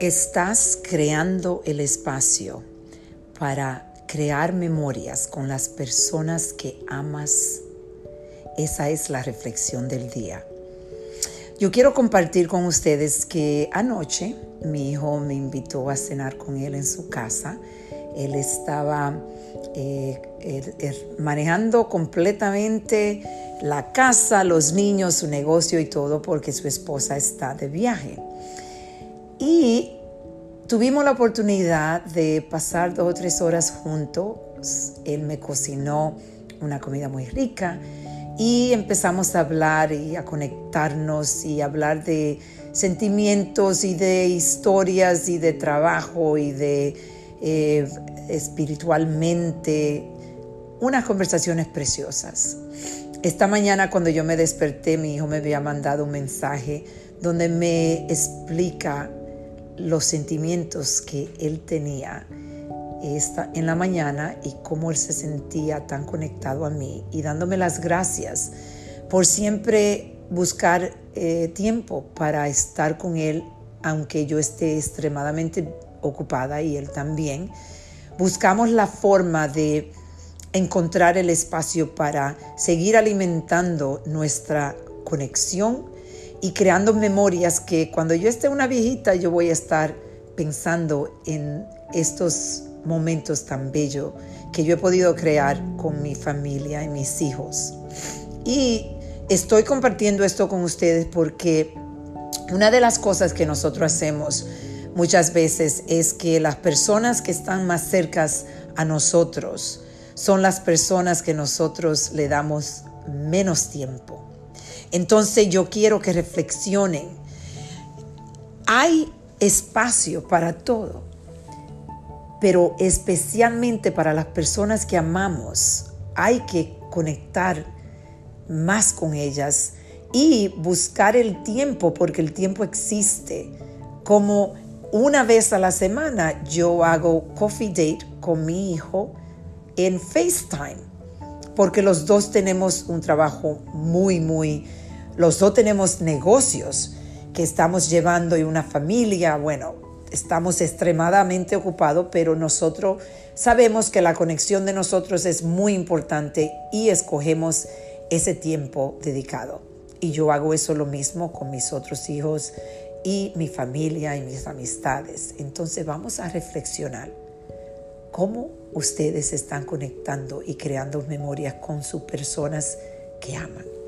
Estás creando el espacio para crear memorias con las personas que amas. Esa es la reflexión del día. Yo quiero compartir con ustedes que anoche mi hijo me invitó a cenar con él en su casa. Él estaba eh, manejando completamente la casa, los niños, su negocio y todo porque su esposa está de viaje. Y tuvimos la oportunidad de pasar dos o tres horas juntos. Él me cocinó una comida muy rica y empezamos a hablar y a conectarnos y hablar de sentimientos y de historias y de trabajo y de eh, espiritualmente unas conversaciones preciosas. Esta mañana cuando yo me desperté, mi hijo me había mandado un mensaje donde me explica los sentimientos que él tenía esta, en la mañana y cómo él se sentía tan conectado a mí y dándome las gracias por siempre buscar eh, tiempo para estar con él, aunque yo esté extremadamente ocupada y él también. Buscamos la forma de encontrar el espacio para seguir alimentando nuestra conexión y creando memorias que cuando yo esté una viejita yo voy a estar pensando en estos momentos tan bellos que yo he podido crear con mi familia y mis hijos. Y estoy compartiendo esto con ustedes porque una de las cosas que nosotros hacemos muchas veces es que las personas que están más cercas a nosotros son las personas que nosotros le damos menos tiempo. Entonces yo quiero que reflexionen. Hay espacio para todo, pero especialmente para las personas que amamos, hay que conectar más con ellas y buscar el tiempo, porque el tiempo existe. Como una vez a la semana yo hago coffee date con mi hijo en FaceTime, porque los dos tenemos un trabajo muy, muy los dos tenemos negocios que estamos llevando y una familia, bueno, estamos extremadamente ocupados, pero nosotros sabemos que la conexión de nosotros es muy importante y escogemos ese tiempo dedicado. Y yo hago eso lo mismo con mis otros hijos y mi familia y mis amistades. Entonces vamos a reflexionar cómo ustedes están conectando y creando memorias con sus personas que aman.